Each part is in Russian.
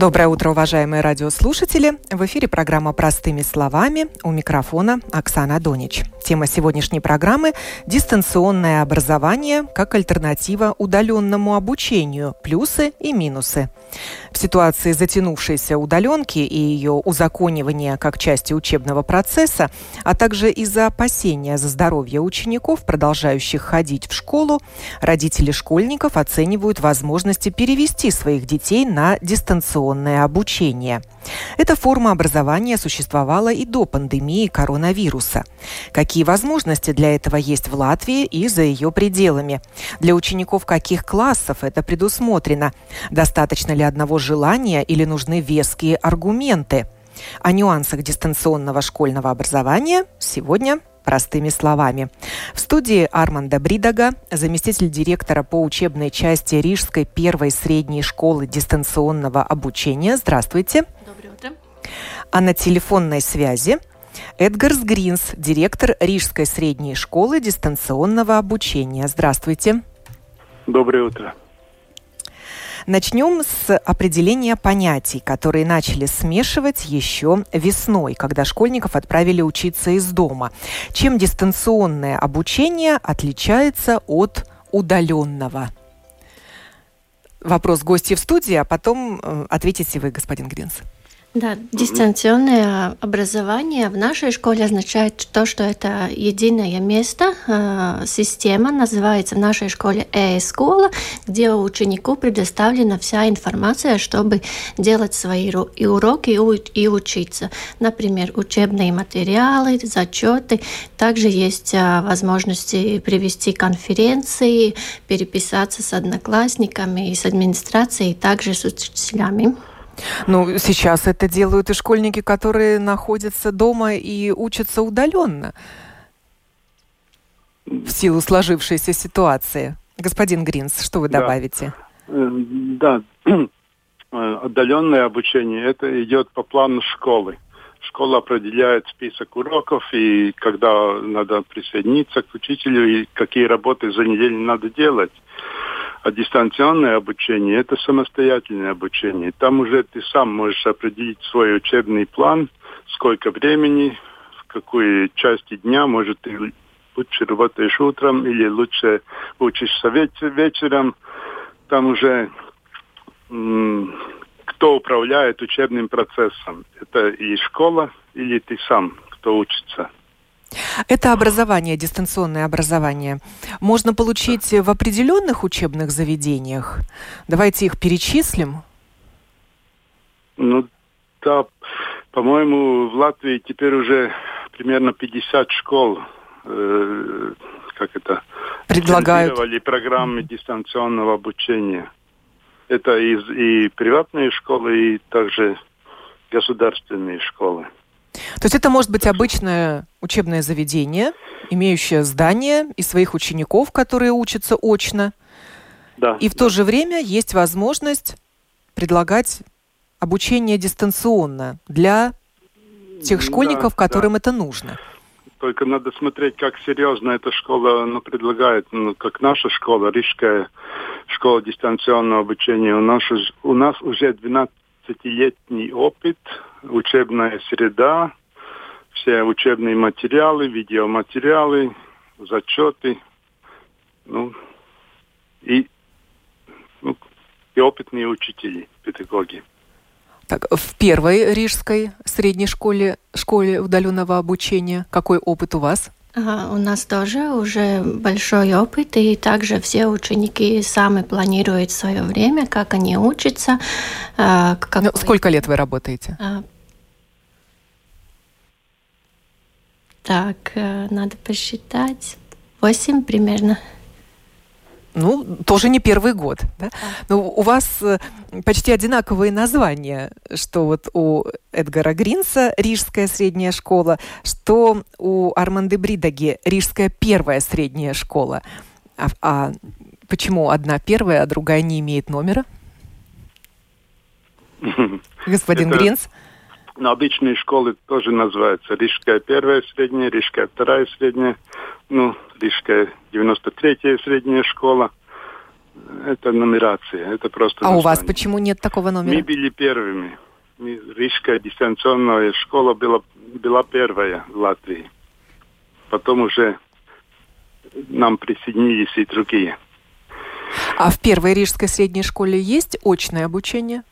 Доброе утро, уважаемые радиослушатели. В эфире программа «Простыми словами». У микрофона Оксана Донич. Тема сегодняшней программы – дистанционное образование как альтернатива удаленному обучению, плюсы и минусы. В ситуации затянувшейся удаленки и ее узаконивания как части учебного процесса, а также из-за опасения за здоровье учеников, продолжающих ходить в школу, родители школьников оценивают возможности перевести своих детей на дистанционное обучение. Эта форма образования существовала и до пандемии коронавируса. Какие возможности для этого есть в Латвии и за ее пределами? Для учеников каких классов это предусмотрено? Достаточно ли одного желания или нужны веские аргументы? О нюансах дистанционного школьного образования сегодня простыми словами. В студии Арманда Бридага, заместитель директора по учебной части Рижской первой средней школы дистанционного обучения. Здравствуйте. Доброе утро. А на телефонной связи Эдгарс Гринс, директор Рижской средней школы дистанционного обучения. Здравствуйте. Доброе утро. Начнем с определения понятий, которые начали смешивать еще весной, когда школьников отправили учиться из дома. Чем дистанционное обучение отличается от удаленного? Вопрос гостей в студии, а потом э, ответите вы, господин Гринс. Да, дистанционное образование в нашей школе означает то, что это единое место, э, система называется в нашей школе e-школа, где ученику предоставлена вся информация, чтобы делать свои и уроки и учиться. Например, учебные материалы, зачеты. Также есть э, возможности привести конференции, переписаться с одноклассниками с администрацией, также с учителями. Ну, сейчас это делают и школьники, которые находятся дома и учатся удаленно в силу сложившейся ситуации. Господин Гринс, что вы добавите? Э, да, отдаленное обучение, это идет по плану школы. Школа определяет список уроков и когда надо присоединиться к учителю и какие работы за неделю надо делать. А дистанционное обучение – это самостоятельное обучение. Там уже ты сам можешь определить свой учебный план, сколько времени, в какой части дня, может, ты лучше работаешь утром или лучше учишься вечером. Там уже кто управляет учебным процессом. Это и школа, или ты сам, кто учится. Это образование, дистанционное образование, можно получить в определенных учебных заведениях. Давайте их перечислим. Ну, да, по-моему, в Латвии теперь уже примерно 50 школ, э, как это, предлагают программы дистанционного обучения. Это и, и приватные школы, и также государственные школы. То есть это может быть обычное учебное заведение, имеющее здание и своих учеников, которые учатся очно. Да. И в то же время есть возможность предлагать обучение дистанционно для тех школьников, да, которым да. это нужно. Только надо смотреть, как серьезно эта школа ну, предлагает, ну, как наша школа, Рижская школа дистанционного обучения. У нас, у нас уже 12-летний опыт, учебная среда, все учебные материалы, видеоматериалы, зачеты, ну, и, ну, и опытные учители, педагоги. Так, в первой рижской средней школе, школе удаленного обучения, какой опыт у вас? Ага, у нас тоже уже большой опыт, и также все ученики сами планируют свое время, как они учатся. Э, какой... ну, сколько лет вы работаете? А, Так, э, надо посчитать. Восемь примерно. Ну, тоже не первый год, да? Но у вас э, почти одинаковые названия, что вот у Эдгара Гринса Рижская средняя школа, что у Арманды Бридаги Рижская первая средняя школа. А, а почему одна первая, а другая не имеет номера? Господин Гринс? Но обычные школы тоже называются. Рижская первая средняя, Рижская вторая средняя, ну, Рижская 93-я средняя школа. Это нумерация, это просто А название. у вас почему нет такого номера? Мы были первыми. Рижская дистанционная школа была, была первая в Латвии. Потом уже нам присоединились и другие. А в первой рижской средней школе есть очное обучение?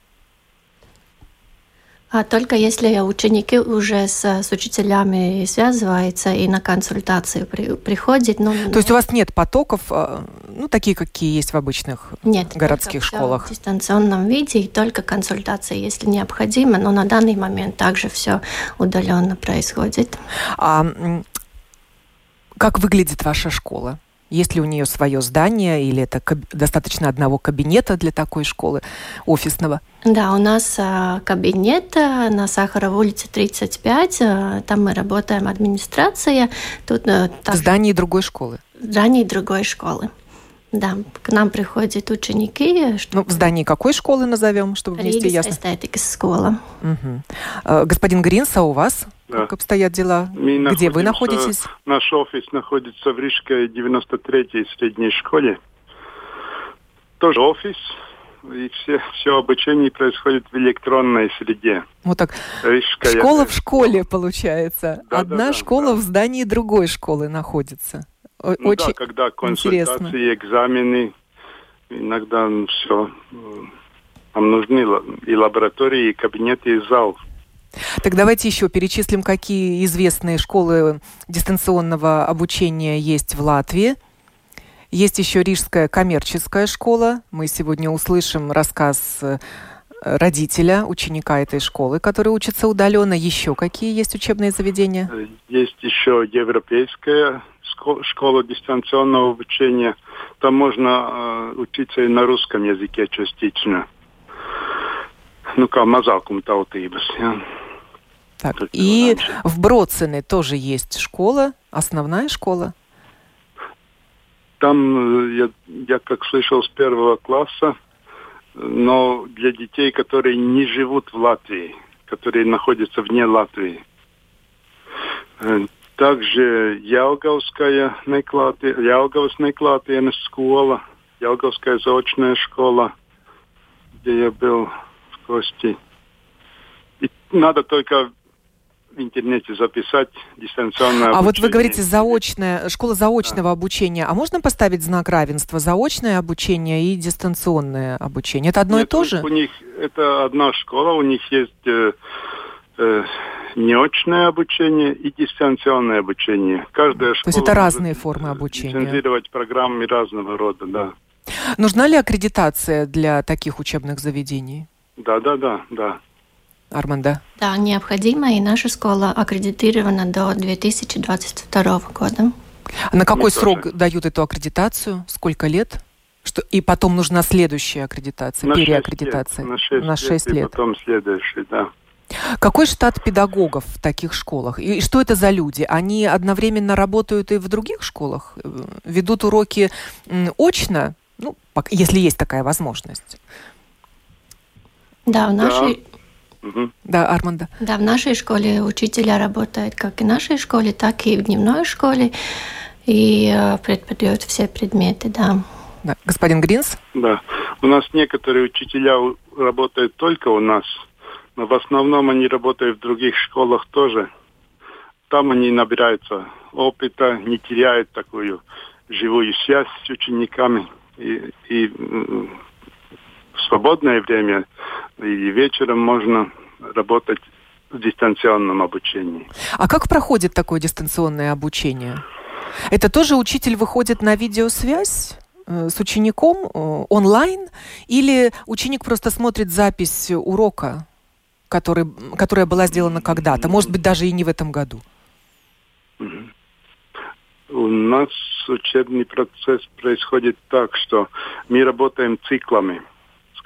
А только если ученики уже с, с учителями связываются и на консультацию при, приходят. Ну, То есть у вас нет потоков, а, ну, такие, какие есть в обычных нет, городских школах? в дистанционном виде, и только консультация, если необходимо, но на данный момент также все удаленно происходит. А как выглядит ваша школа? Есть ли у нее свое здание или это достаточно одного кабинета для такой школы офисного? Да, у нас а, кабинет а, на Сахаровой улице 35. А, там мы работаем администрация. Тут, а, так, в здании другой школы? В здании другой школы. Да, к нам приходят ученики. Что... Ну, в здании какой школы назовем, чтобы вместе Ригас ясно? эстетика школа. Угу. Господин Гринс, а у вас да. как обстоят дела? Мы Где вы находитесь? Наш офис находится в Рижской 93-й средней школе. Тоже офис, и все, все обучение происходит в электронной среде. Вот так. Рижская... Школа в школе, получается. Да, Одна да, школа да. в здании другой школы находится. Ну Очень да, когда консультации, интересно. экзамены, иногда все. Нам нужны и лаборатории, и кабинеты, и зал. Так давайте еще перечислим, какие известные школы дистанционного обучения есть в Латвии. Есть еще Рижская коммерческая школа. Мы сегодня услышим рассказ э, родителя, ученика этой школы, который учится удаленно. Еще какие есть учебные заведения? Есть еще Европейская школа дистанционного обучения. Там можно э, учиться и на русском языке частично. Ну, mazākuma tautības. Ja. Так, и раньше. в Броцене тоже есть школа, основная школа. Там, я, я как слышал, с первого класса, но для детей, которые не живут в Латвии, которые находятся вне Латвии. Э, также Ялговская неклātie, Ялговas неклātienes школа, Ялговская заочная школа, где я был в Кости. И надо только в интернете записать дистанционное обучение. А вот вы говорите заочная, школа заочного да. обучения. А можно поставить знак равенства? Заочное обучение и дистанционное обучение. Это одно Нет, и то же? У них это одна школа, у них есть э, э, неочное обучение и дистанционное обучение. Каждая школа То есть это разные формы обучения. Лицензировать программы разного рода, да. Нужна ли аккредитация для таких учебных заведений? Да, да, да, да. Арманда? Да, необходимо, и наша школа аккредитирована до 2022 года. А на какой Мы срок тоже. дают эту аккредитацию? Сколько лет? Что, и потом нужна следующая аккредитация, на переаккредитация? 6 лет, на 6, на 6 лет, лет. И потом следующий, да. Какой штат педагогов в таких школах? И что это за люди? Они одновременно работают и в других школах? Э, ведут уроки очно? Ну, если есть такая возможность. Да, в нашей... Угу. Да, Арманда. Да, в нашей школе учителя работают как и в нашей школе, так и в дневной школе и э, преподают все предметы, да. да. Господин Гринс? Да. У нас некоторые учителя работают только у нас, но в основном они работают в других школах тоже. Там они набираются опыта, не теряют такую живую связь с учениками. И, и свободное время и вечером можно работать в дистанционном обучении. А как проходит такое дистанционное обучение? Это тоже учитель выходит на видеосвязь? Э, с учеником э, онлайн или ученик просто смотрит запись урока, который, которая была сделана когда-то, может быть, даже и не в этом году? У нас учебный процесс происходит так, что мы работаем циклами –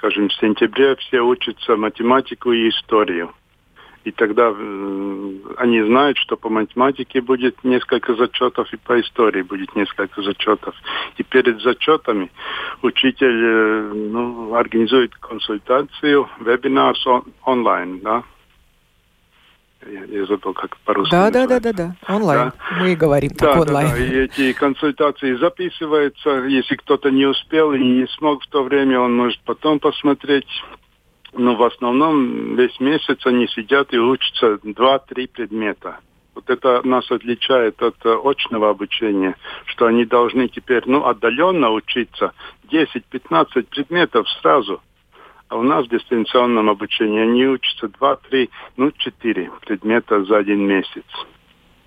скажем, в сентябре все учатся математику и историю. И тогда э, они знают, что по математике будет несколько зачетов, и по истории будет несколько зачетов. И перед зачетами учитель ну, организует консультацию, вебинар он, онлайн, да. Я, я забыл, как по-русски Да, да, да, да, да, онлайн. Да. Мы и говорим да, так онлайн. Да, да, и эти консультации записываются. Если кто-то не успел и не смог в то время, он может потом посмотреть. Но в основном весь месяц они сидят и учатся два-три предмета. Вот это нас отличает от э, очного обучения, что они должны теперь ну, отдаленно учиться 10-15 предметов сразу. А у нас в дистанционном обучении они учатся 2-3, ну 4 предмета за один месяц.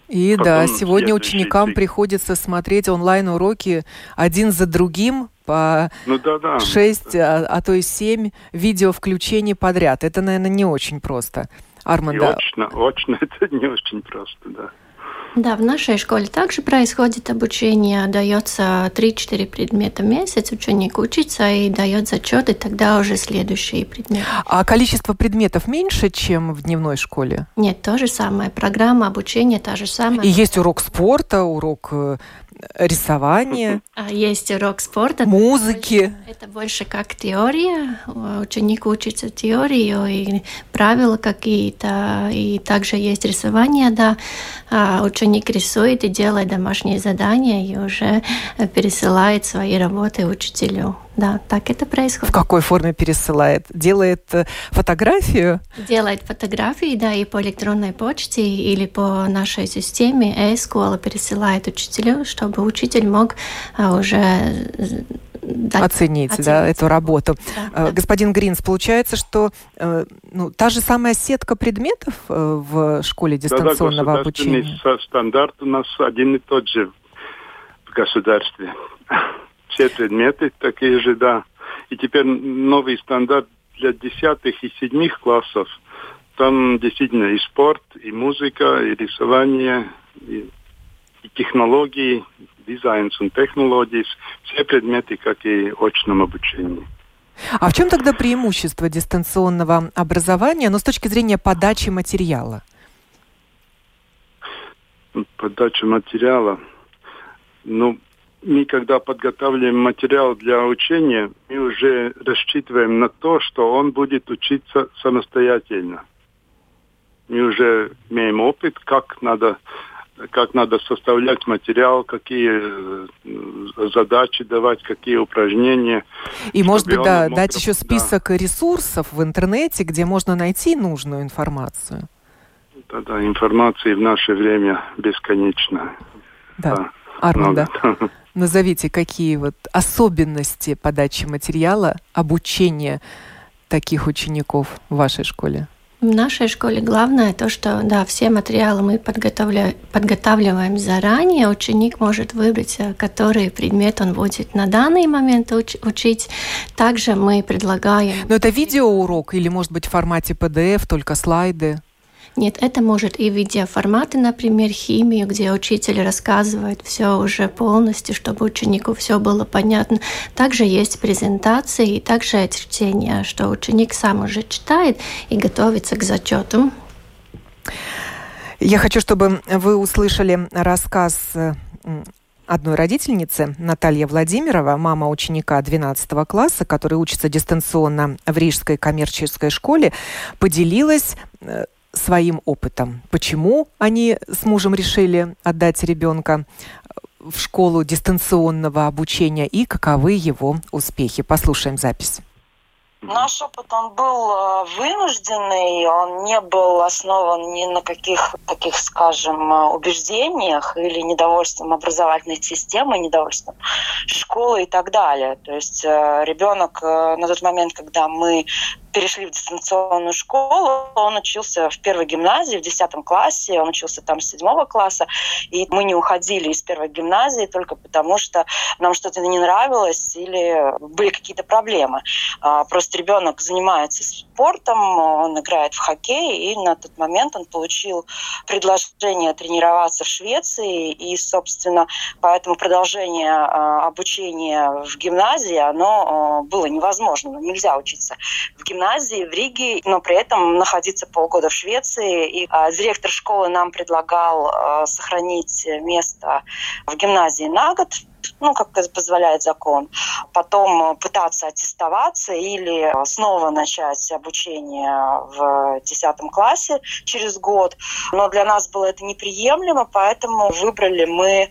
И Потом да, сегодня ученикам цикл. приходится смотреть онлайн-уроки один за другим по ну, да, да. 6, а, а то и 7 видео включений подряд. Это, наверное, не очень просто. Арманда. Очно, очно это не очень просто, да. Да, в нашей школе также происходит обучение, дается 3-4 предмета в месяц, ученик учится и дает зачет, и тогда уже следующие предметы. А количество предметов меньше, чем в дневной школе? Нет, то же самое. Программа обучения та же самая. И есть урок спорта, урок э, рисования. А есть урок спорта. Музыки. Это больше как теория. Ученик учится теорию и правила какие-то. И также есть рисование, да. А ученик рисует и делает домашние задания и уже пересылает свои работы учителю. Да, так это происходит. В какой форме пересылает? Делает э, фотографию? Делает фотографии, да, и по электронной почте или по нашей системе e-школа пересылает учителю, чтобы учитель мог а, уже дать, оценить, оценить да, эту работу. Да, Господин Гринс, получается, что э, ну, та же самая сетка предметов э, в школе дистанционного да, да, обучения? стандарт у нас один и тот же в государстве все предметы такие же, да. И теперь новый стандарт для десятых и седьмых классов. Там действительно и спорт, и музыка, и рисование, и, и технологии, дизайн и технологии, все предметы, как и в очном обучении. А в чем тогда преимущество дистанционного образования, но с точки зрения подачи материала? Подача материала. Ну, мы, когда подготавливаем материал для учения, мы уже рассчитываем на то, что он будет учиться самостоятельно. Мы уже имеем опыт, как надо, как надо составлять материал, какие э, задачи давать, какие упражнения. И, может быть, да, мог... дать еще список да. ресурсов в интернете, где можно найти нужную информацию. Да-да, информации в наше время бесконечно. Да. да. Арманда. Много. Назовите, какие вот особенности подачи материала, обучения таких учеников в вашей школе? В нашей школе главное то, что да, все материалы мы подготовля... подготавливаем заранее. Ученик может выбрать, э, который предмет он будет на данный момент уч... учить. Также мы предлагаем... Но это видеоурок или, может быть, в формате PDF, только слайды? Нет, это может и видеоформаты, например, химию, где учитель рассказывает все уже полностью, чтобы ученику все было понятно. Также есть презентации и также чтение, что ученик сам уже читает и готовится к зачетам. Я хочу, чтобы вы услышали рассказ одной родительницы, Наталья Владимирова, мама ученика 12 класса, который учится дистанционно в Рижской коммерческой школе, поделилась э, своим опытом. Почему они с мужем решили отдать ребенка в школу дистанционного обучения и каковы его успехи. Послушаем запись. Наш опыт, он был э, вынужденный, он не был основан ни на каких таких, скажем, э, убеждениях или недовольством образовательной системы, недовольством школы и так далее. То есть э, ребенок на тот момент, когда мы перешли в дистанционную школу. Он учился в первой гимназии, в десятом классе, он учился там с седьмого класса. И мы не уходили из первой гимназии только потому, что нам что-то не нравилось или были какие-то проблемы. А, просто ребенок занимается спортом, он играет в хоккей, и на тот момент он получил предложение тренироваться в Швеции, и, собственно, поэтому продолжение а, обучения в гимназии, оно а, было невозможно. Нельзя учиться в гимназии гимназии в Риге, но при этом находиться полгода в Швеции. И а, директор школы нам предлагал а, сохранить место в гимназии на год ну, как позволяет закон. Потом пытаться аттестоваться или снова начать обучение в 10 классе через год. Но для нас было это неприемлемо, поэтому выбрали мы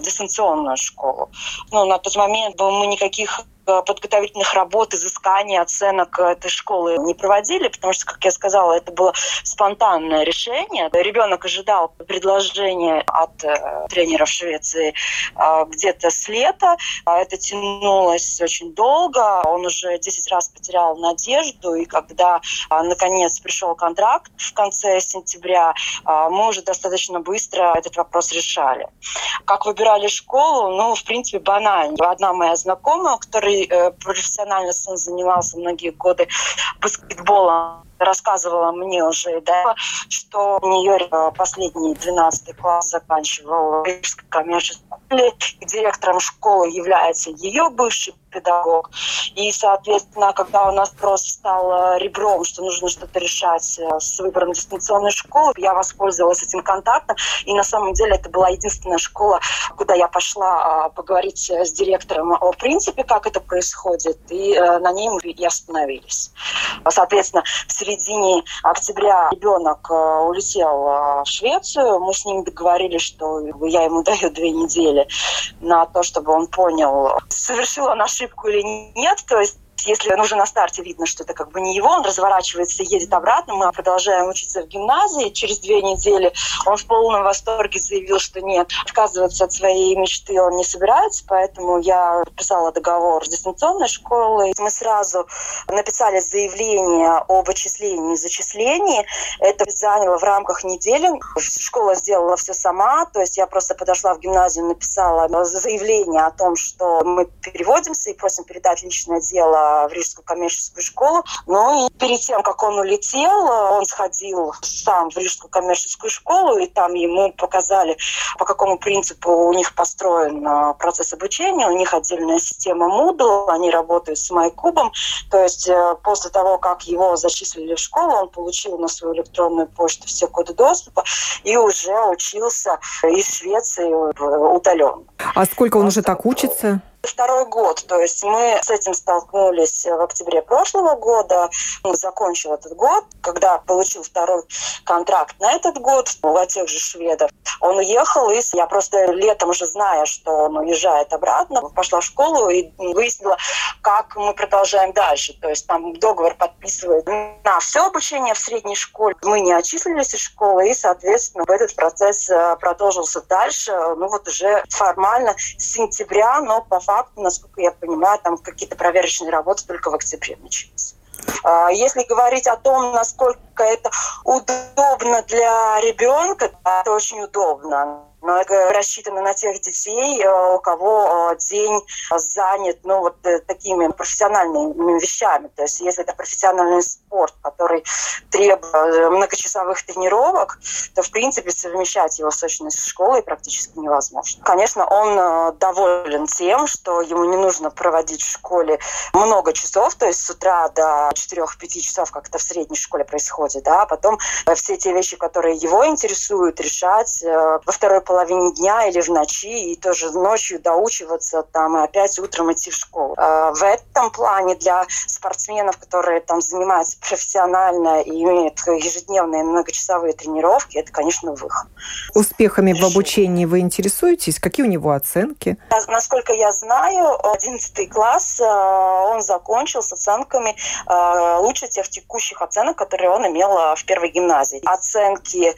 дистанционную школу. Ну, на тот момент мы никаких подготовительных работ, изыскания, оценок этой школы не проводили, потому что, как я сказала, это было спонтанное решение. Ребенок ожидал предложения от э, тренера в Швеции э, где-то с лета. А это тянулось очень долго. Он уже 10 раз потерял надежду. И когда, э, наконец, пришел контракт в конце сентября, э, мы уже достаточно быстро этот вопрос решали. Как выбирали школу? Ну, в принципе, банально. Одна моя знакомая, которая который э, профессионально занимался многие годы баскетболом, рассказывала мне уже да, что у нее э, последний 12 класс заканчивал Рижской коммерческой школе, и директором школы является ее бывший педагог. И, соответственно, когда у нас просто стал ребром, что нужно что-то решать э, с выбором дистанционной школы, я воспользовалась этим контактом. И на самом деле это была единственная школа, куда я пошла а, поговорить с директором о принципе, как это происходит. И э, на ней мы и остановились. Соответственно, в середине октября ребенок э, улетел в Швецию. Мы с ним договорились, что я ему даю две недели на то, чтобы он понял, совершил он ошибку или нет. То есть если уже на старте видно, что это как бы не его, он разворачивается едет обратно, мы продолжаем учиться в гимназии. Через две недели он в полном восторге заявил, что нет, отказываться от своей мечты он не собирается, поэтому я подписала договор с дистанционной школой. Мы сразу написали заявление об отчислении и зачислении. Это заняло в рамках недели. Школа сделала все сама, то есть я просто подошла в гимназию, написала заявление о том, что мы переводимся и просим передать личное дело в Рижскую коммерческую школу. Ну и перед тем, как он улетел, он сходил сам в Рижскую коммерческую школу, и там ему показали, по какому принципу у них построен а, процесс обучения. У них отдельная система Moodle, они работают с MyCube. То есть э, после того, как его зачислили в школу, он получил на свою электронную почту все коды доступа и уже учился из Швеции удаленно. А сколько он уже так учится? Второй год, то есть мы с этим столкнулись в октябре прошлого года. Он закончил этот год, когда получил второй контракт на этот год у тех же шведов. Он уехал, и я просто летом уже зная, что он уезжает обратно, пошла в школу и выяснила, как мы продолжаем дальше. То есть там договор подписывает на все обучение в средней школе. Мы не отчислились из школы, и, соответственно, этот процесс э, продолжился дальше. Ну вот уже формально с сентября, но по факту факту, насколько я понимаю, там какие-то проверочные работы только в октябре начались. А, если говорить о том, насколько это удобно для ребенка, это очень удобно но это рассчитано на тех детей, э, у кого э, день занят ну, вот э, такими профессиональными вещами. То есть если это профессиональный спорт, который требует многочасовых тренировок, то, в принципе, совмещать его с очной школой практически невозможно. Конечно, он доволен тем, что ему не нужно проводить в школе много часов, то есть с утра до 4-5 часов, как это в средней школе происходит, да, а потом все те вещи, которые его интересуют, решать во второй половине половине дня или в ночи, и тоже ночью доучиваться там, и опять утром идти в школу. А в этом плане для спортсменов, которые там занимаются профессионально и имеют ежедневные многочасовые тренировки, это, конечно, выход. Успехами в обучении вы интересуетесь? Какие у него оценки? Насколько я знаю, 11 класс э, он закончил с оценками э, лучше тех текущих оценок, которые он имел в первой гимназии. Оценки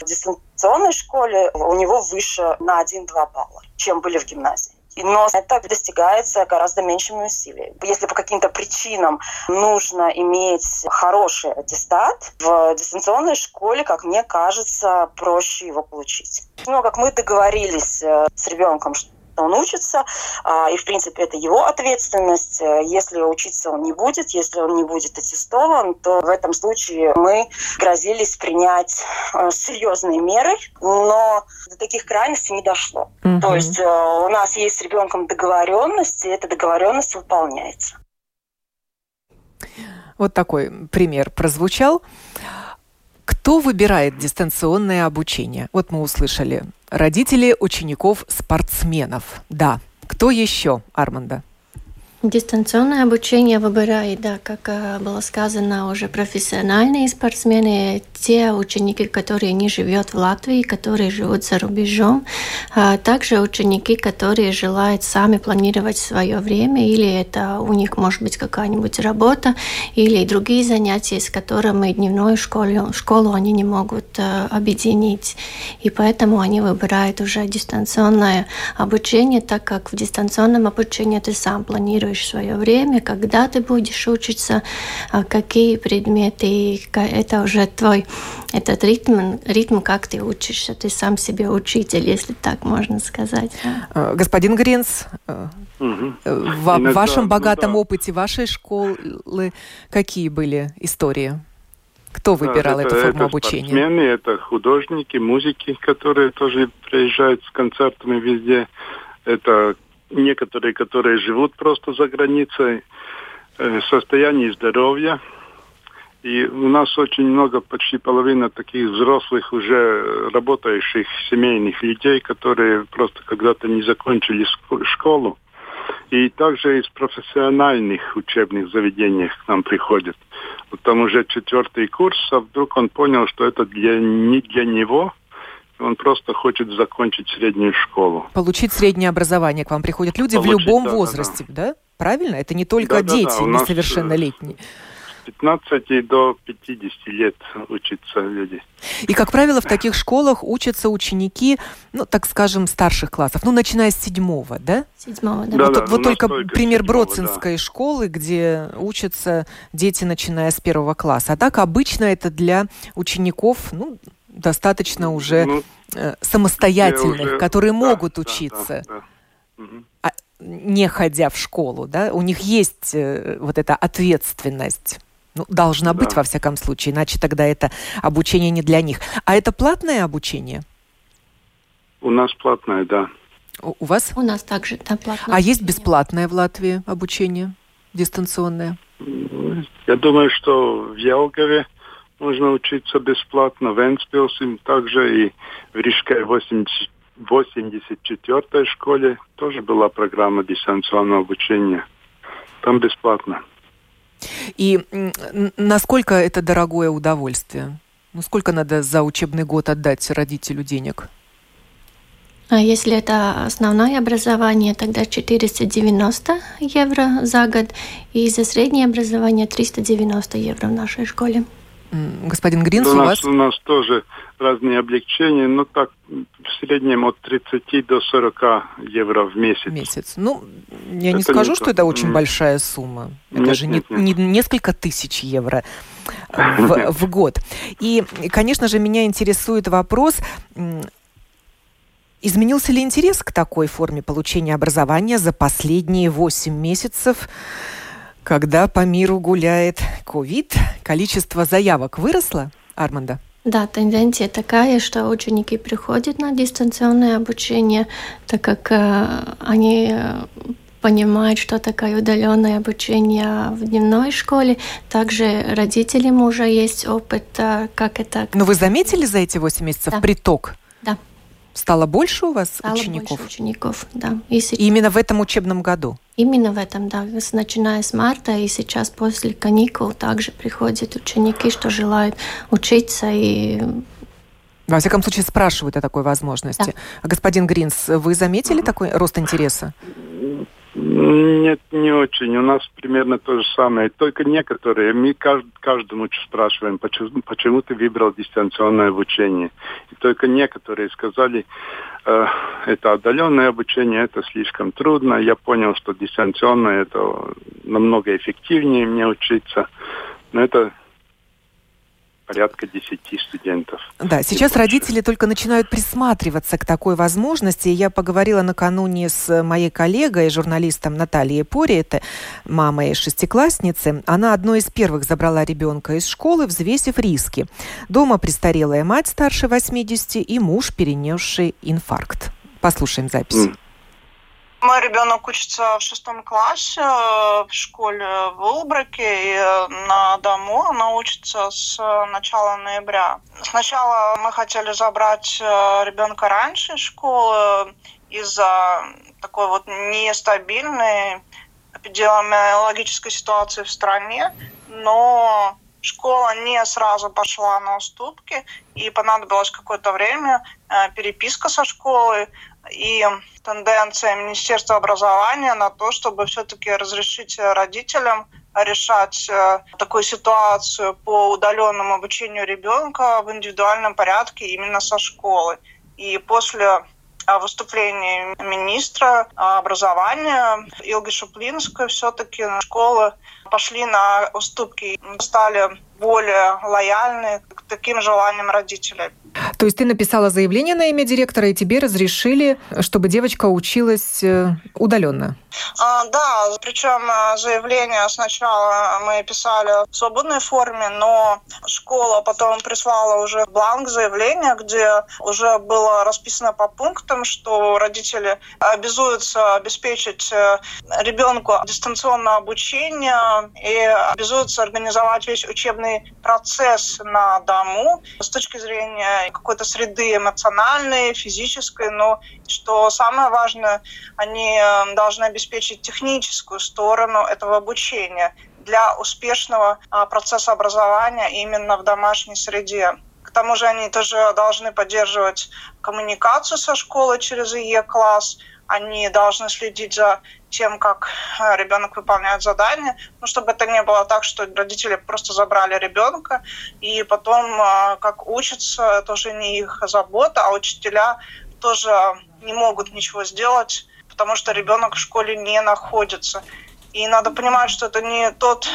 дистанционной школе у него выше на 1-2 балла, чем были в гимназии. Но это достигается гораздо меньшими усилиями. Если по каким-то причинам нужно иметь хороший аттестат, в дистанционной школе, как мне кажется, проще его получить. Ну, как мы договорились э, с ребенком, что он учится, а, и, в принципе, это его ответственность. Э, если учиться он не будет, если он не будет аттестован, то в этом случае мы грозились принять э, серьезные меры, но до таких крайностей не дошло. Угу. То есть э, у нас есть с ребенком договоренность, и эта договоренность выполняется. Вот такой пример прозвучал. Кто выбирает дистанционное обучение? Вот мы услышали родители учеников-спортсменов. Да, Кто еще, Арманда? Дистанционное обучение выбирает, да, как э, было сказано, уже профессиональные спортсмены, те ученики, которые не живут в Латвии, которые живут за рубежом, а также ученики, которые желают сами планировать свое время, или это у них может быть какая-нибудь работа, или другие занятия, с которыми дневную школу, школу они не могут э, объединить. И поэтому они выбирают уже дистанционное обучение, так как в дистанционном обучении ты сам планируешь планируешь свое время, когда ты будешь учиться, а какие предметы, и это уже твой этот ритм, ритм, как ты учишься, ты сам себе учитель, если так можно сказать. А, господин Гринс, угу. в Иногда, вашем богатом ну, да. опыте вашей школы какие были истории? Кто выбирал да, это, эту форму это обучения? Спортсмены, это художники, музыки, которые тоже приезжают с концертами везде. Это некоторые, которые живут просто за границей, э, состояние здоровья. И у нас очень много, почти половина таких взрослых уже работающих семейных людей, которые просто когда-то не закончили школу. И также из профессиональных учебных заведений к нам приходят. Вот там уже четвертый курс, а вдруг он понял, что это для, не для него – он просто хочет закончить среднюю школу. Получить среднее образование к вам приходят люди Получить, в любом да, возрасте, да, да? Правильно? Это не только да, дети да, да. несовершеннолетние. С 15 до 50 лет учатся люди. И, как правило, в таких школах учатся ученики, ну, так скажем, старших классов, ну, начиная с седьмого, да? Седьмого, да. да вот да, вот только пример седьмого, Бродцинской да. школы, где учатся дети, начиная с первого класса. А так обычно это для учеников, ну, достаточно уже ну, э, самостоятельных, уже... которые да, могут учиться. Да, да, да. не ходя в школу, да, у них есть э, вот эта ответственность. Ну, должна да. быть, во всяком случае, иначе тогда это обучение не для них. А это платное обучение? У нас платное, да. У, у вас? У нас также, да, платное. А есть бесплатное в Латвии обучение, дистанционное? Я думаю, что в Ялгове можно учиться бесплатно, в Энспилсе также и в Рижской 80, 84-й школе тоже была программа дистанционного обучения. Там бесплатно. И насколько это дорогое удовольствие? Ну, сколько надо за учебный год отдать родителю денег? А если это основное образование, тогда 490 евро за год, и за среднее образование 390 евро в нашей школе. Господин Гринс, у, у вас? У нас тоже разные облегчения, но так в среднем от 30 до 40 евро в месяц. Месяц. Ну, я это не скажу, не что это очень большая сумма. Это нет, же нет, не, нет. не несколько тысяч евро в, в год. И, конечно же, меня интересует вопрос, изменился ли интерес к такой форме получения образования за последние 8 месяцев? Когда по миру гуляет ковид, количество заявок выросло, Арманда? Да, тенденция такая, что ученики приходят на дистанционное обучение, так как э, они э, понимают, что такое удаленное обучение в дневной школе. Также родителям уже есть опыт, э, как это... Но вы заметили за эти 8 месяцев да. приток? Да. Стало больше у вас Стало учеников? Больше учеников, да. И, сейчас... именно в этом учебном году? Именно в этом, да. Начиная с марта и сейчас после каникул также приходят ученики, что желают учиться и во всяком случае, спрашивают о такой возможности. Да. Господин Гринс, вы заметили такой рост интереса? Нет, не очень. У нас примерно то же самое. Только некоторые. Мы кажд, каждому спрашиваем, почему, почему ты выбрал дистанционное обучение. И только некоторые сказали, э, это отдаленное обучение, это слишком трудно. Я понял, что дистанционное это намного эффективнее мне учиться. Но это порядка 10 студентов. Да, сейчас родители только начинают присматриваться к такой возможности. Я поговорила накануне с моей коллегой, журналистом Натальей Пори, это мамой шестиклассницы. Она одной из первых забрала ребенка из школы, взвесив риски. Дома престарелая мать старше 80 и муж, перенесший инфаркт. Послушаем запись. Mm. Мой ребенок учится в шестом классе э, в школе в Улбраке, и э, на дому она учится с начала ноября. Сначала мы хотели забрать э, ребенка раньше из школы, из-за такой вот нестабильной эпидемиологической ситуации в стране, но школа не сразу пошла на уступки, и понадобилось какое-то время э, переписка со школой и тенденция Министерства образования на то, чтобы все-таки разрешить родителям решать э, такую ситуацию по удаленному обучению ребенка в индивидуальном порядке именно со школы. И после а выступление министра образования Илги Шуплинской все-таки школы пошли на уступки, стали более лояльны к таким желаниям родителей. То есть ты написала заявление на имя директора, и тебе разрешили, чтобы девочка училась э, удаленно? А, да, причем э, заявление сначала мы писали в свободной форме, но школа потом прислала уже бланк заявления, где уже было расписано по пунктам, что родители обязуются обеспечить э, ребенку дистанционное обучение и обязуются организовать весь учебный процесс на дому с точки зрения какой-то среды эмоциональной, физической, но что самое важное, они э, должны обеспечить техническую сторону этого обучения для успешного а, процесса образования именно в домашней среде. К тому же они тоже должны поддерживать коммуникацию со школой через ИЕ-класс, они должны следить за тем, как э, ребенок выполняет задания, ну, чтобы это не было так, что родители просто забрали ребенка, и потом, э, как учатся, это уже не их забота, а учителя тоже не могут ничего сделать, потому что ребенок в школе не находится. И надо понимать, что это не тот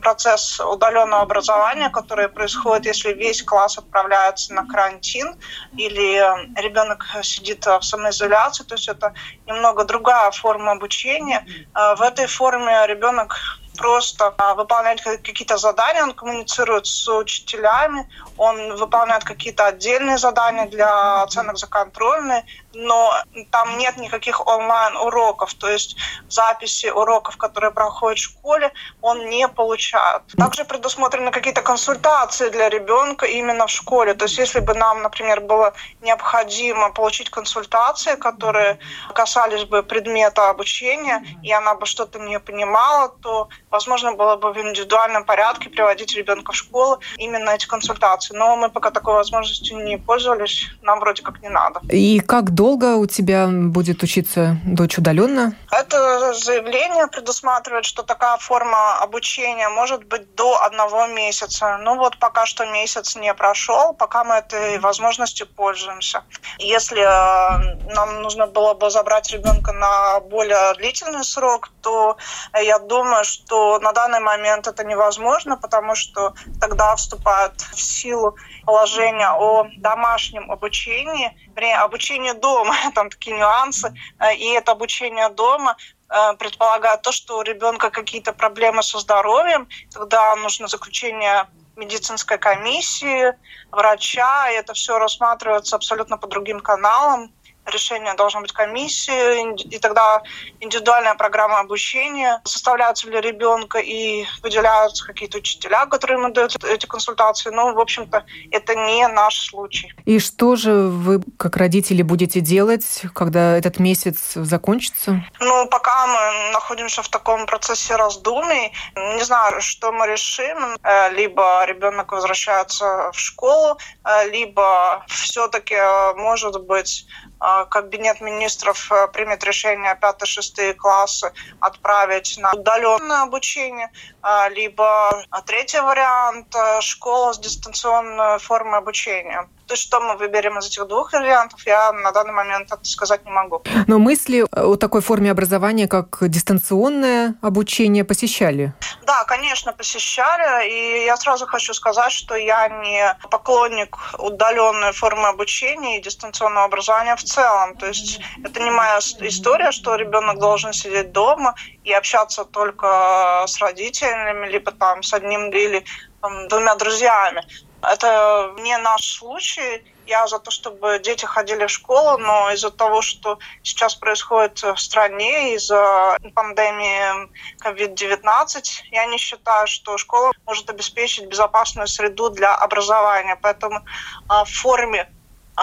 процесс удаленного образования, который происходит, если весь класс отправляется на карантин или ребенок сидит в самоизоляции. То есть это немного другая форма обучения. А в этой форме ребенок просто а, выполняет какие-то задания, он коммуницирует с учителями, он выполняет какие-то отдельные задания для оценок за контрольные, но там нет никаких онлайн-уроков, то есть записи уроков, которые проходят в школе, он не получает. Также предусмотрены какие-то консультации для ребенка именно в школе. То есть если бы нам, например, было необходимо получить консультации, которые касались бы предмета обучения, и она бы что-то не понимала, то возможно было бы в индивидуальном порядке приводить ребенка в школу именно эти консультации. Но мы пока такой возможностью не пользовались, нам вроде как не надо. И как долго у тебя будет учиться дочь удаленно? Это заявление предусматривает, что такая форма обучения может быть до одного месяца. Ну вот пока что месяц не прошел, пока мы этой возможностью пользуемся. Если э, нам нужно было бы забрать ребенка на более длительный срок, то я думаю, что что на данный момент это невозможно, потому что тогда вступает в силу положение о домашнем обучении, вернее, обучение дома, там такие нюансы, э, и это обучение дома э, предполагает то, что у ребенка какие-то проблемы со здоровьем, тогда нужно заключение медицинской комиссии, врача, и это все рассматривается абсолютно по другим каналам решение должно быть комиссии, и тогда индивидуальная программа обучения составляется для ребенка и выделяются какие-то учителя, которые ему дают эти консультации. Но, в общем-то, это не наш случай. И что же вы, как родители, будете делать, когда этот месяц закончится? Ну, пока мы находимся в таком процессе раздумий, не знаю, что мы решим. Э, либо ребенок возвращается в школу, э, либо все-таки, э, может быть, Кабинет министров э, примет решение 5-6 классы отправить на удаленное обучение, а, либо а, третий вариант э, – школа с дистанционной формой обучения. То есть что мы выберем из этих двух вариантов, я на данный момент это сказать не могу. Но мысли о такой форме образования, как дистанционное обучение, посещали? Да, конечно, посещали. И я сразу хочу сказать, что я не поклонник удаленной формы обучения и дистанционного образования в целом. То есть это не моя история, что ребенок должен сидеть дома и общаться только с родителями, либо там с одним или там, двумя друзьями. Это не наш случай. Я за то, чтобы дети ходили в школу, но из-за того, что сейчас происходит в стране, из-за пандемии COVID-19, я не считаю, что школа может обеспечить безопасную среду для образования. Поэтому а, в форме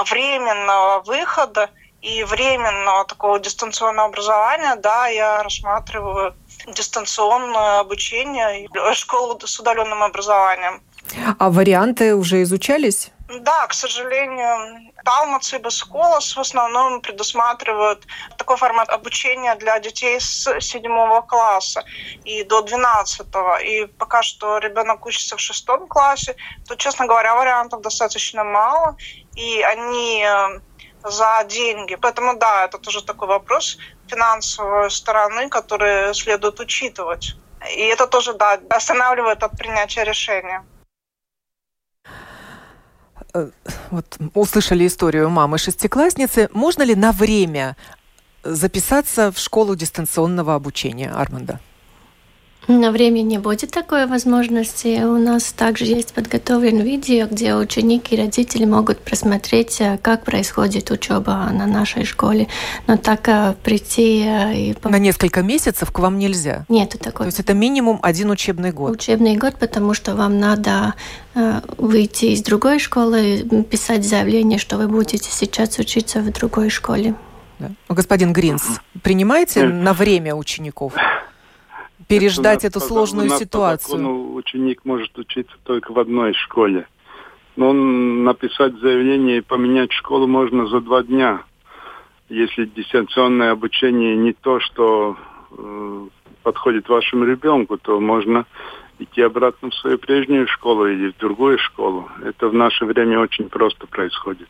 временного выхода и временного такого дистанционного образования, да, я рассматриваю дистанционное обучение, школу с удаленным образованием. А варианты уже изучались? Да, к сожалению, Талмац и Басколос в основном предусматривают такой формат обучения для детей с седьмого класса и до двенадцатого. И пока что ребенок учится в шестом классе, то, честно говоря, вариантов достаточно мало, и они э, за деньги. Поэтому да, это тоже такой вопрос финансовой стороны, который следует учитывать. И это тоже, да, останавливает от принятия решения. Э, вот услышали историю мамы шестиклассницы. Можно ли на время записаться в школу дистанционного обучения Арманда? На время не будет такой возможности. У нас также есть подготовлен видео, где ученики и родители могут просмотреть, э, как происходит учеба на нашей школе. Но так э, прийти и... На несколько месяцев к вам нельзя? Нет такой. То есть это минимум один учебный год? Учебный год, потому что вам надо э, выйти из другой школы, писать заявление, что вы будете сейчас учиться в другой школе. Да. Господин Гринс, принимаете на время учеников? Переждать эту сложную нас ситуацию? Закону ученик может учиться только в одной школе. Но написать заявление и поменять школу можно за два дня. Если дистанционное обучение не то, что э, подходит вашему ребенку, то можно идти обратно в свою прежнюю школу или в другую школу. Это в наше время очень просто происходит.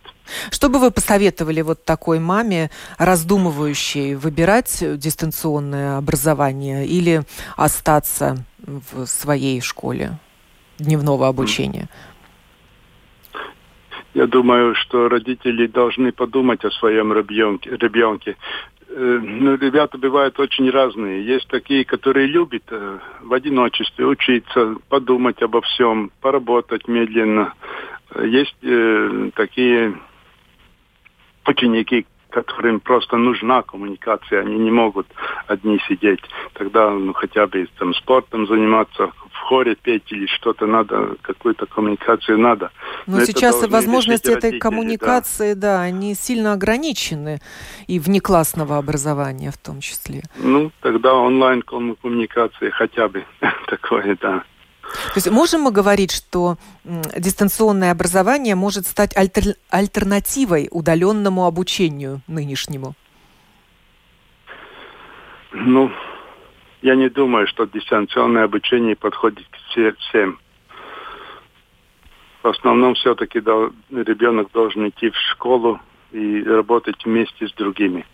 Что бы вы посоветовали вот такой маме, раздумывающей, выбирать дистанционное образование или остаться в своей школе дневного обучения? Я думаю, что родители должны подумать о своем ребенке. ребенке. Э, ну, ребята бывают очень разные. Есть такие, которые любят э, в одиночестве учиться, подумать обо всем, поработать медленно. Есть э, такие ученики, которым просто нужна коммуникация, они не могут одни сидеть. Тогда ну, хотя бы там, спортом заниматься, в хоре петь или что-то надо, какую-то коммуникацию надо. Но, Но сейчас возможности этой родители, коммуникации, да. да, они сильно ограничены, и внеклассного образования в том числе. Ну, тогда онлайн-коммуникация хотя бы такое, да. То есть можем мы говорить, что дистанционное образование может стать альтер... альтернативой удаленному обучению нынешнему? Ну, я не думаю, что дистанционное обучение подходит к всем. В основном все-таки ребенок должен идти в школу и работать вместе с другими.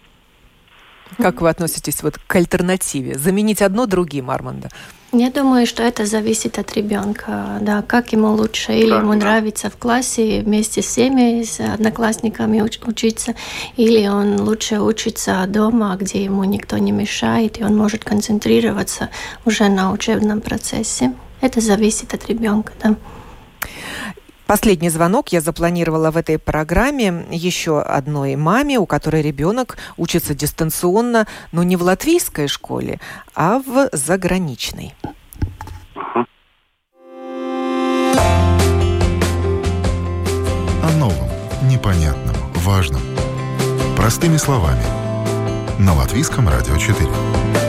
Как вы относитесь вот к альтернативе? Заменить одно другим, Арманда? Я думаю, что это зависит от ребенка, да, как ему лучше, или да, ему да. нравится в классе вместе с всеми, с одноклассниками уч- учиться, или он лучше учится дома, где ему никто не мешает, и он может концентрироваться уже на учебном процессе. Это зависит от ребенка, да. Последний звонок я запланировала в этой программе еще одной маме, у которой ребенок учится дистанционно, но не в латвийской школе, а в заграничной. О новом, непонятном, важном. Простыми словами. На Латвийском радио 4.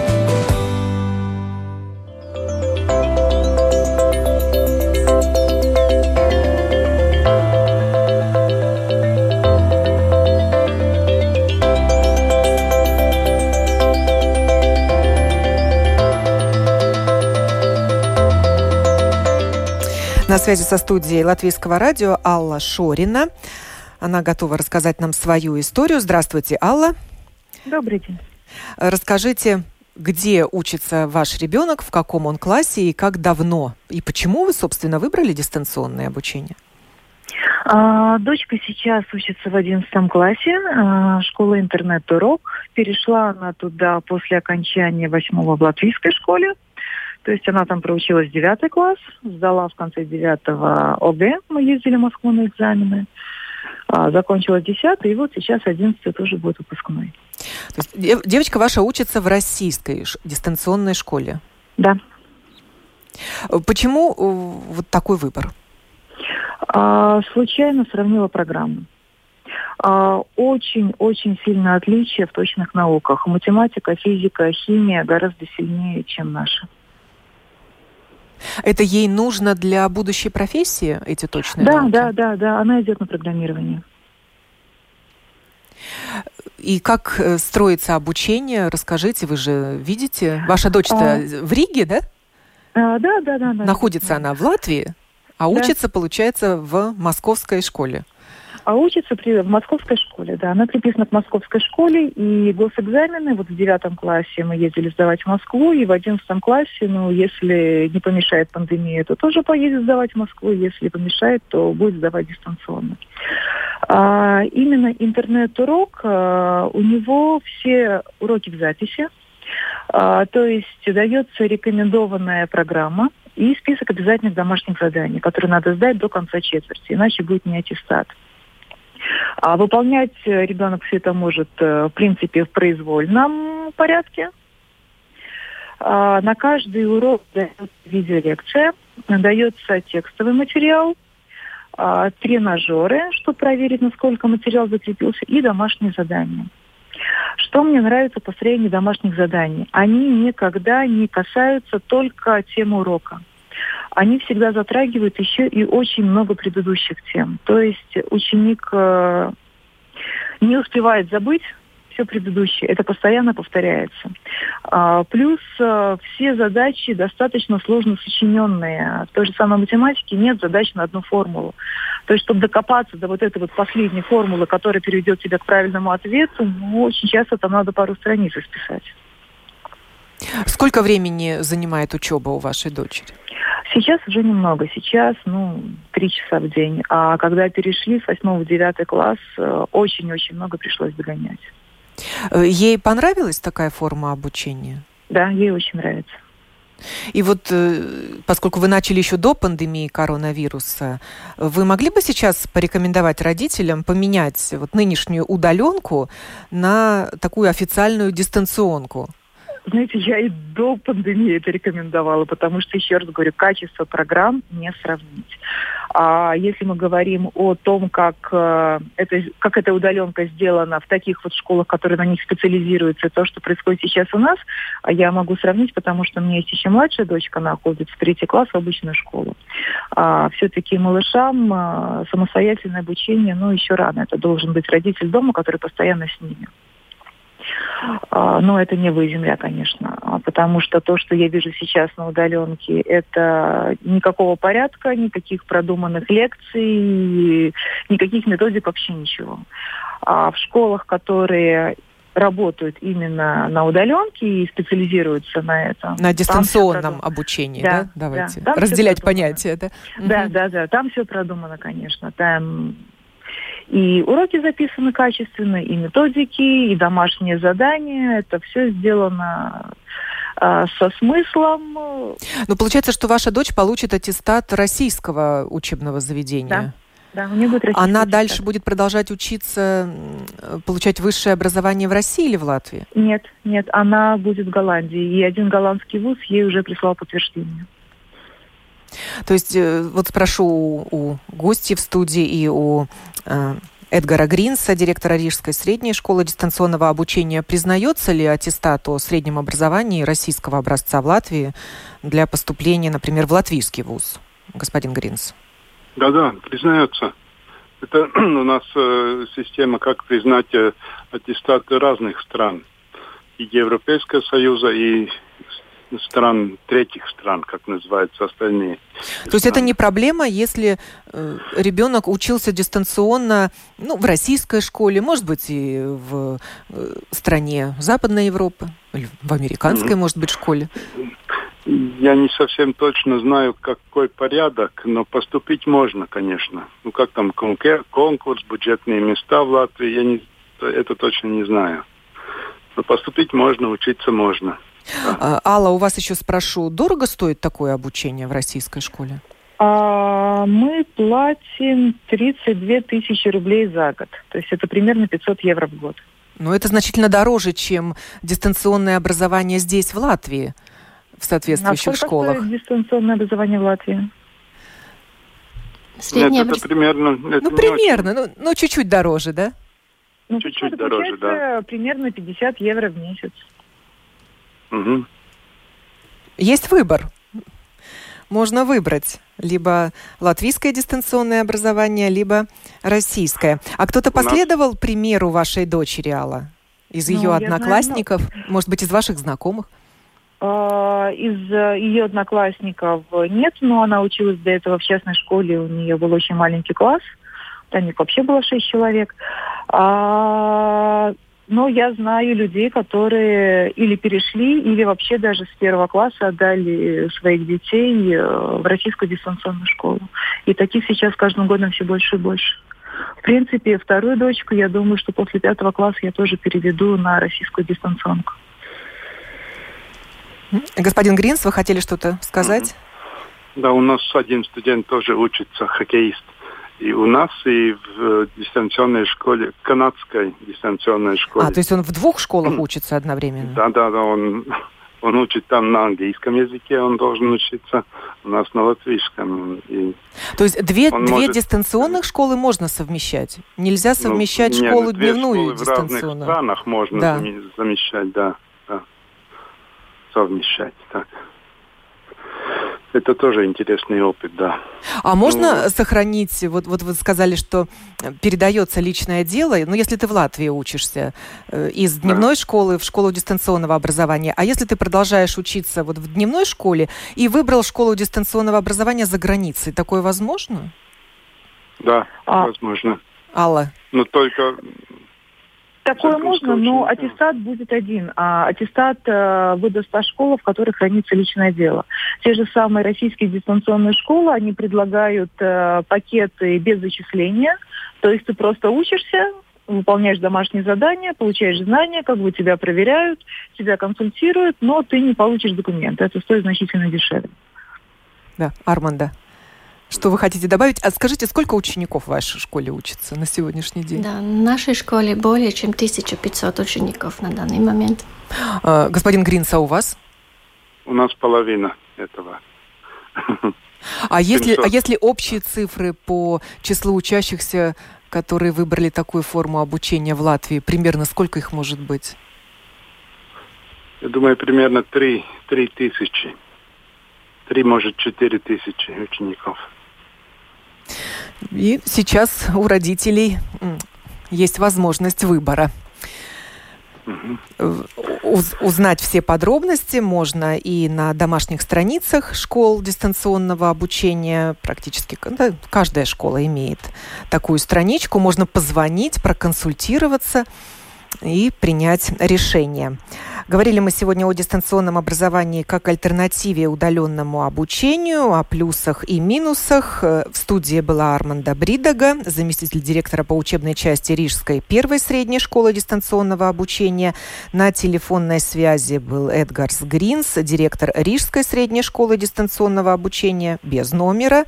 На связи со студией Латвийского радио Алла Шорина. Она готова рассказать нам свою историю. Здравствуйте, Алла. Добрый день. Расскажите, где учится ваш ребенок, в каком он классе и как давно? И почему вы, собственно, выбрали дистанционное обучение? А, дочка сейчас учится в одиннадцатом классе, а, школа интернет-урок. Перешла она туда после окончания восьмого в латвийской школе. То есть она там проучилась девятый класс, сдала в конце девятого ОГЭ, мы ездили в Москву на экзамены, а, закончила десятый, и вот сейчас одиннадцатый тоже будет выпускной. То есть девочка ваша учится в российской дистанционной школе? Да. Почему э, вот такой выбор? А, случайно сравнила программу. Очень-очень сильно отличие в точных науках. Математика, физика, химия гораздо сильнее, чем наша. Это ей нужно для будущей профессии, эти точные да, науки? Да, да, да, она идет на программирование. И как э, строится обучение? Расскажите, вы же видите. Ваша дочь-то а... в Риге, да? А, да, да, да, да. Находится да. она в Латвии, а да. учится, получается, в московской школе. А учится при, в московской школе, да. Она приписана к московской школе, и госэкзамены, вот в девятом классе мы ездили сдавать в Москву, и в одиннадцатом классе, ну, если не помешает пандемия, то тоже поедет сдавать в Москву, если помешает, то будет сдавать дистанционно. А, именно интернет-урок, а, у него все уроки в записи, а, то есть дается рекомендованная программа и список обязательных домашних заданий, которые надо сдать до конца четверти, иначе будет не аттестат. А выполнять ребенок все это может, э, в принципе, в произвольном порядке. А, на каждый урок дается видеолекция, дается текстовый материал, а, тренажеры, чтобы проверить, насколько материал закрепился, и домашние задания. Что мне нравится по построение домашних заданий? Они никогда не касаются только темы урока они всегда затрагивают еще и очень много предыдущих тем. То есть ученик э, не успевает забыть все предыдущее. Это постоянно повторяется. А, плюс а, все задачи достаточно сложно сочиненные. В той же самой математике нет задач на одну формулу. То есть, чтобы докопаться до вот этой вот последней формулы, которая переведет тебя к правильному ответу, ну, очень часто там надо пару страниц исписать. Сколько времени занимает учеба у вашей дочери? Сейчас уже немного. Сейчас, ну, три часа в день. А когда перешли с восьмого в девятый класс, э, очень-очень много пришлось догонять. Э, ей понравилась такая форма обучения? Да, ей очень нравится. И вот, э, поскольку вы начали еще до пандемии коронавируса, вы могли бы сейчас порекомендовать родителям поменять вот нынешнюю удаленку на такую официальную дистанционку? Знаете, я и до пандемии это рекомендовала, потому что, еще раз говорю, качество программ не сравнить. А если мы говорим о том, как, э, это, как эта удаленка сделана в таких вот школах, которые на них специализируются, то, что происходит сейчас у нас, а я могу сравнить, потому что у меня есть еще младшая дочка, она ходит в третий класс в обычную школу. А, все-таки малышам а, самостоятельное обучение, ну, еще рано. Это должен быть родитель дома, который постоянно с ними. А, но это не земля, конечно, а, потому что то, что я вижу сейчас на удаленке, это никакого порядка, никаких продуманных лекций, никаких методик, вообще ничего. А в школах, которые работают именно на удаленке и специализируются на этом. На дистанционном обучении, да? да? Давайте да, разделять понятия, да? Да, угу. да, да. Там все продумано, конечно. Там и уроки записаны качественно, и методики, и домашние задания. Это все сделано а, со смыслом. Ну, получается, что ваша дочь получит аттестат российского учебного заведения. Да. Да, у нее будет Она аттестат. дальше будет продолжать учиться, получать высшее образование в России или в Латвии? Нет, нет, она будет в Голландии. И один голландский вуз ей уже прислал подтверждение. То есть, э, вот спрошу у гостей в студии и у э, Эдгара Гринса, директора Рижской средней школы дистанционного обучения. Признается ли аттестат о среднем образовании российского образца в Латвии для поступления, например, в латвийский вуз? Господин Гринс. Да-да, признается. Это у нас э, система, как признать аттестаты разных стран. И Европейского Союза, и стран, третьих стран, как называются остальные. То есть это не проблема, если э, ребенок учился дистанционно ну, в российской школе, может быть, и в э, стране Западной Европы, или в американской, mm-hmm. может быть, школе? Я не совсем точно знаю, какой порядок, но поступить можно, конечно. Ну, как там конкурс, бюджетные места в Латвии, я не, это точно не знаю. Но поступить можно, учиться можно. А, Алла, у вас еще спрошу, дорого стоит такое обучение в российской школе? А, мы платим 32 тысячи рублей за год. То есть это примерно 500 евро в год. Но это значительно дороже, чем дистанционное образование здесь, в Латвии, в соответствующих а школах. дистанционное образование в Латвии? Средняя Нет, это примерно... Это ну, примерно, ну, ну, чуть-чуть дороже, да? Ну, Чуть-чуть дороже, получается примерно 50 евро в месяц. Мгм. Есть выбор. Можно выбрать либо латвийское дистанционное образование, либо российское. А кто-то последовал примеру вашей дочери, Алла? Из Ну, ее я знаю, одноклассников? Может быть, из ваших знакомых? А, Из э, ее одноклассников нет, но она училась до этого в частной школе, у нее был очень маленький класс, там их вообще было шесть человек. А, Но я знаю людей, которые или перешли, или вообще даже с первого класса отдали своих детей э, в российскую дистанционную школу. И таких сейчас каждым годом все больше и больше. В принципе, вторую дочку, я думаю, что после пятого класса я тоже переведу на российскую дистанционку. Господин Гринс, вы хотели что-то сказать? Да, у нас один студент тоже учится, хоккеист. И у нас, и в э, дистанционной школе, канадской дистанционной школе. А, то есть он в двух школах учится одновременно? Да, да, да, он, он учит там на английском языке, он должен учиться, у нас на латвийском. И, То есть две, две может- дистанционных школы можно совмещать? Нельзя ну, совмещать нет, школу две дневную и школы в разных дистанционную? странах можно Да. заме- замещать, да, да, совмещать, так. Это тоже интересный опыт, да. А можно Ну, сохранить, вот, вот вы сказали, что передается личное дело, ну, если ты в Латвии учишься, э, из дневной школы в школу дистанционного образования, а если ты продолжаешь учиться вот в дневной школе и выбрал школу дистанционного образования за границей, такое возможно? Да, А- возможно. Алла? Но только Такое можно, но аттестат будет один. А аттестат э, выдаст та школа, в которой хранится личное дело. Те же самые российские дистанционные школы, они предлагают э, пакеты без зачисления. То есть ты просто учишься, выполняешь домашние задания, получаешь знания, как бы тебя проверяют, тебя консультируют, но ты не получишь документы. Это стоит значительно дешевле. Да, Арманда. Что вы хотите добавить? А скажите, сколько учеников в вашей школе учатся на сегодняшний день? Да, в нашей школе более чем 1500 учеников на данный момент. А, господин Гринс, а у вас? у нас половина этого. А если, а 700. если общие цифры по числу учащихся, которые выбрали такую форму обучения в Латвии, примерно сколько их может быть? Я думаю, примерно три, три тысячи. Три, может, четыре тысячи учеников. И сейчас у родителей есть возможность выбора. Э, уз- Узнать все подробности можно и на домашних страницах школ дистанционного обучения. Практически да, каждая школа имеет такую страничку. Можно позвонить, проконсультироваться и принять решение. Говорили мы сегодня о дистанционном образовании как альтернативе удаленному обучению, о плюсах и минусах. Э, В студии была Арманда Бридага, заместитель директора по учебной части Рижской первой средней школы дистанционного обучения. На телефонной связи был Эдгарс Гринс, директор Рижской средней школы дистанционного обучения без номера.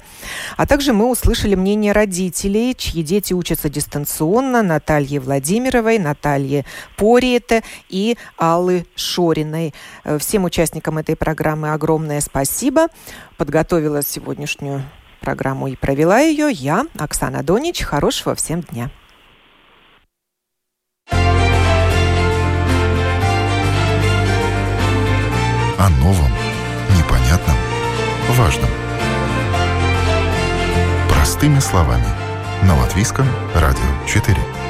А также мы услышали мнение родителей, чьи дети учатся дистанционно, Натальи Владимировой, Натальи Пориете и Аллы Шориной. Э, Всем участникам этой программы огромное спасибо. Подготовила сегодняшнюю программу и провела ее я, Оксана Донич. Хорошего всем дня. О новом, непонятном, важном. Простыми словами. На Латвийском радио 4.